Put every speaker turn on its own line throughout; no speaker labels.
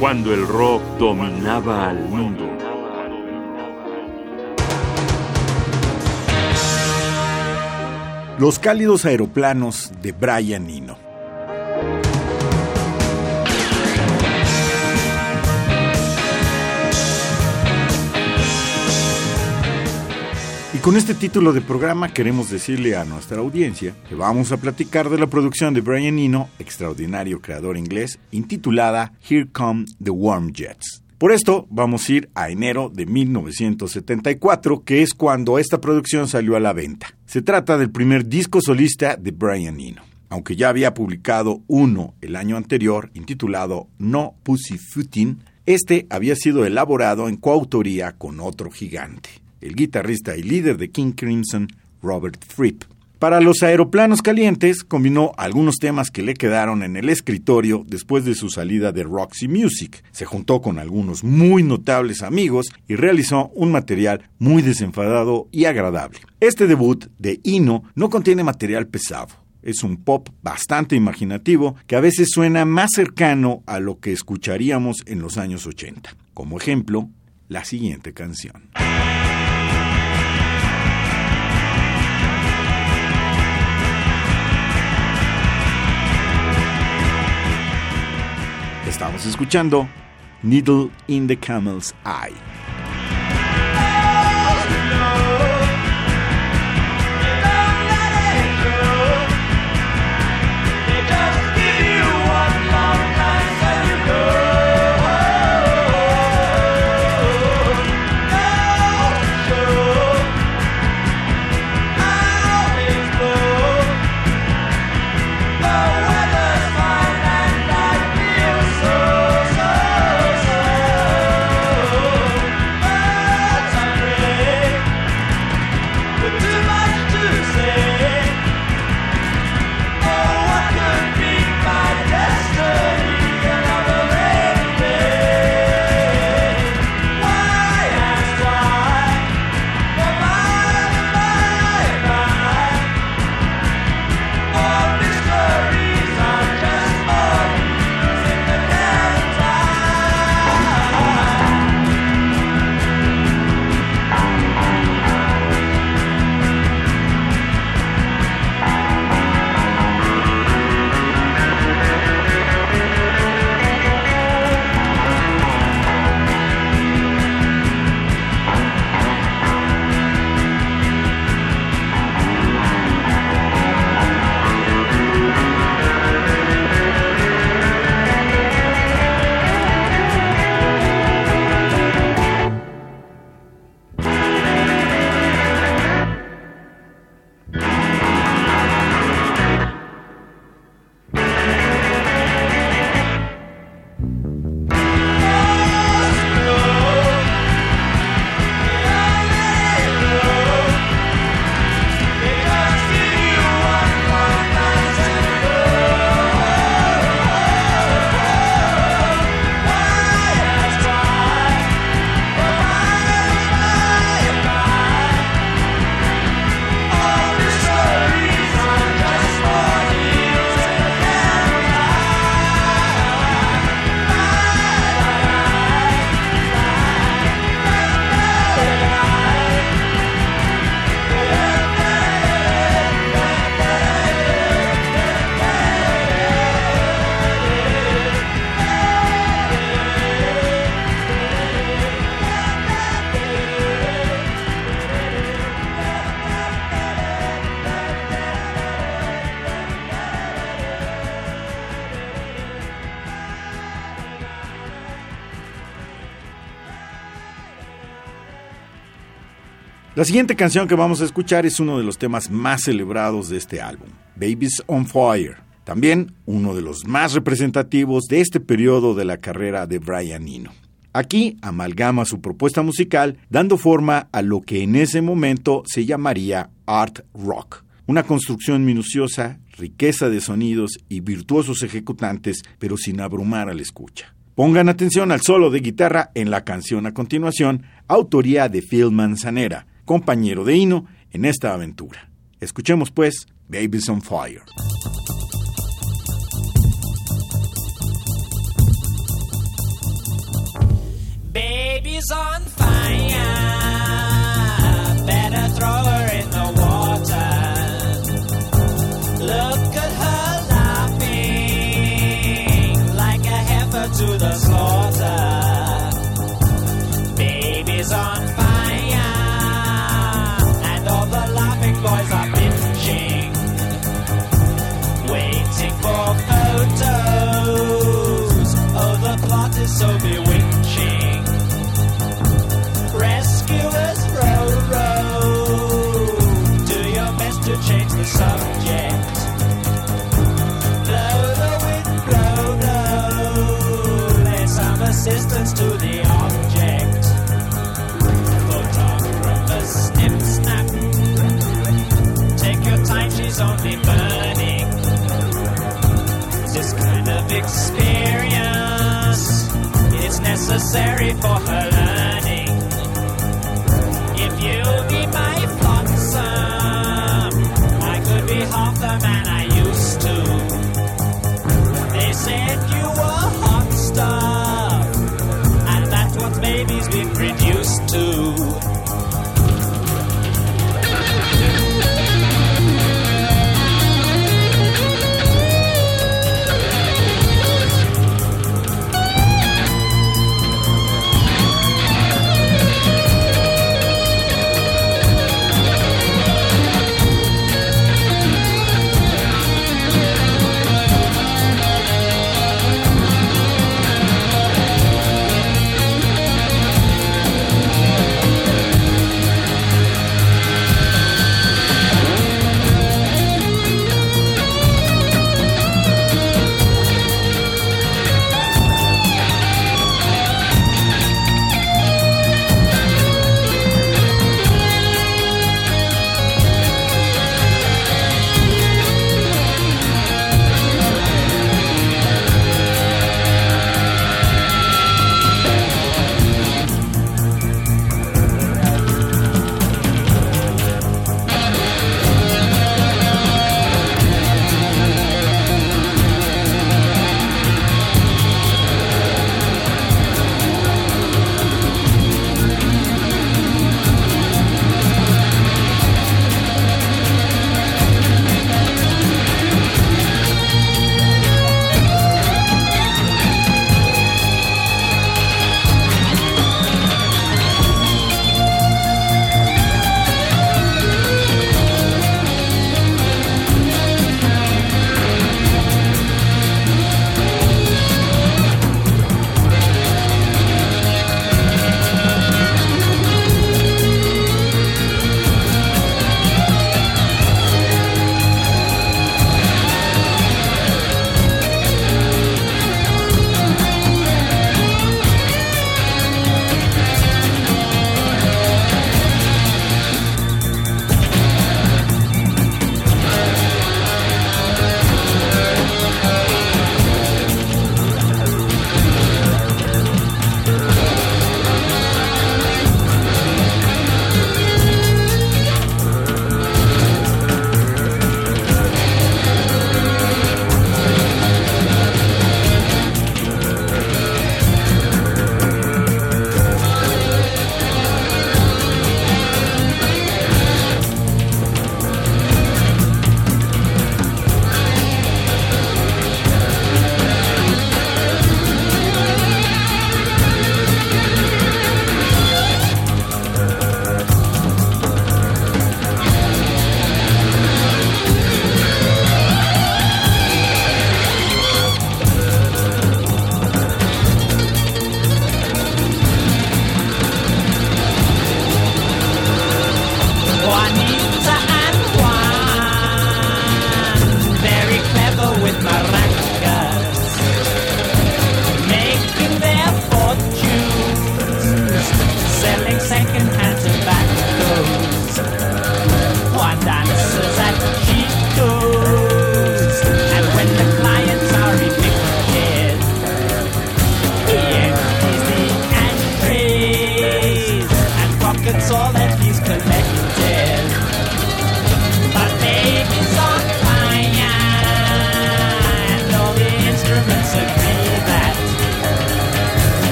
cuando el rock dominaba al mundo.
Los cálidos aeroplanos de Brian Eno. Con este título de programa queremos decirle a nuestra audiencia que vamos a platicar de la producción de Brian Eno, extraordinario creador inglés, intitulada Here Come the Warm Jets. Por esto vamos a ir a enero de 1974, que es cuando esta producción salió a la venta. Se trata del primer disco solista de Brian Eno. Aunque ya había publicado uno el año anterior, intitulado No Pussyfooting, este había sido elaborado en coautoría con otro gigante el guitarrista y líder de King Crimson, Robert Fripp. Para los aeroplanos calientes, combinó algunos temas que le quedaron en el escritorio después de su salida de Roxy Music. Se juntó con algunos muy notables amigos y realizó un material muy desenfadado y agradable. Este debut de Ino no contiene material pesado. Es un pop bastante imaginativo que a veces suena más cercano a lo que escucharíamos en los años 80. Como ejemplo, la siguiente canción. Estamos escuchando Needle in the Camel's Eye. La siguiente canción que vamos a escuchar es uno de los temas más celebrados de este álbum, Babies on Fire. También uno de los más representativos de este periodo de la carrera de Brian Eno. Aquí amalgama su propuesta musical dando forma a lo que en ese momento se llamaría art rock, una construcción minuciosa, riqueza de sonidos y virtuosos ejecutantes, pero sin abrumar al escucha. Pongan atención al solo de guitarra en la canción a continuación, autoría de Phil Manzanera, compañero de Hino en esta aventura. Escuchemos pues Babies on Fire.
Babies on Fire. distance to the object. Photographer, snip, snap. Take your time, she's only burning. This kind of experience is necessary for her learning. If you be my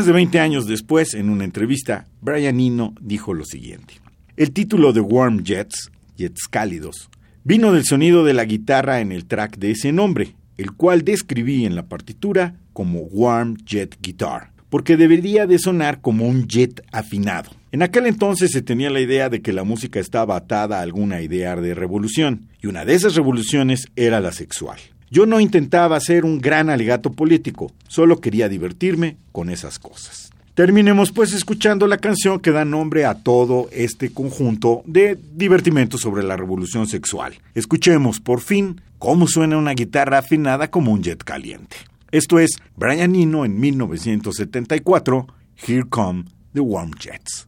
Más de 20 años después, en una entrevista, Brian Eno dijo lo siguiente. El título de Warm Jets, Jets Cálidos, vino del sonido de la guitarra en el track de ese nombre, el cual describí en la partitura como Warm Jet Guitar, porque debería de sonar como un jet afinado. En aquel entonces se tenía la idea de que la música estaba atada a alguna idea de revolución, y una de esas revoluciones era la sexual. Yo no intentaba ser un gran alegato político, solo quería divertirme con esas cosas. Terminemos pues escuchando la canción que da nombre a todo este conjunto de divertimentos sobre la revolución sexual. Escuchemos por fin cómo suena una guitarra afinada como un jet caliente. Esto es Brian Eno en 1974, Here Come the Warm Jets.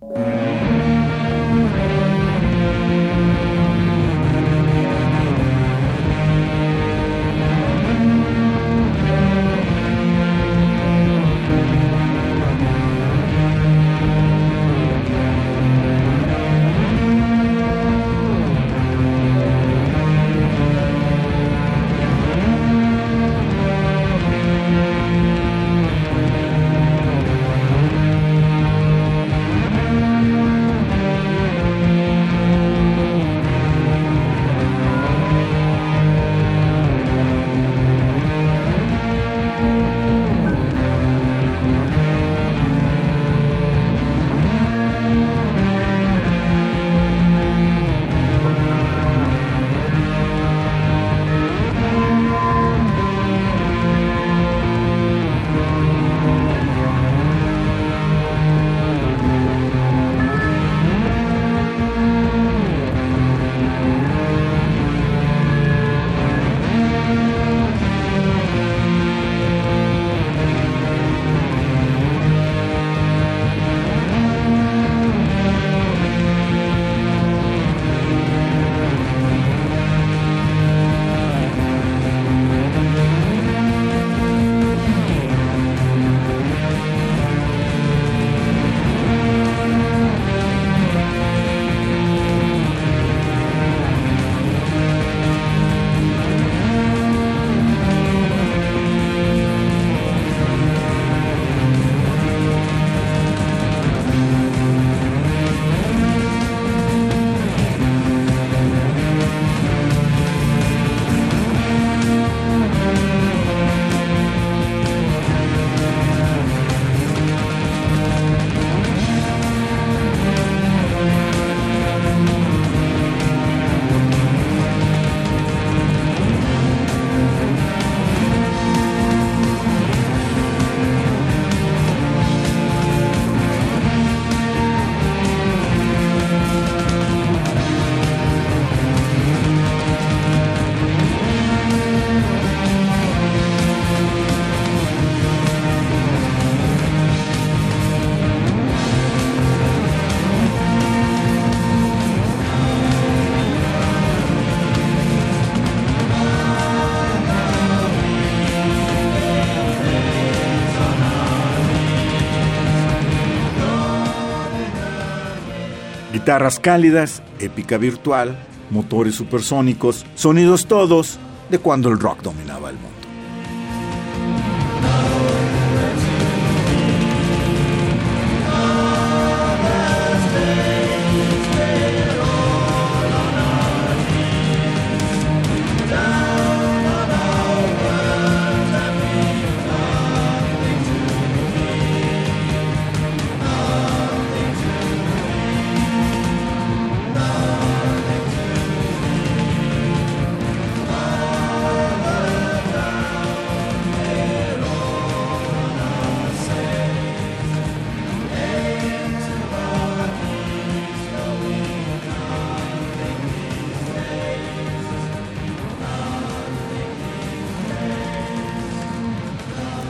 Guitarras cálidas, épica virtual, motores supersónicos, sonidos todos de cuando el rock dominaba el mundo.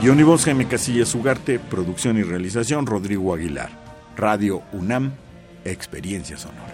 Guión y voz Jaime Casillas Ugarte, producción y realización Rodrigo Aguilar. Radio UNAM, Experiencia Sonora.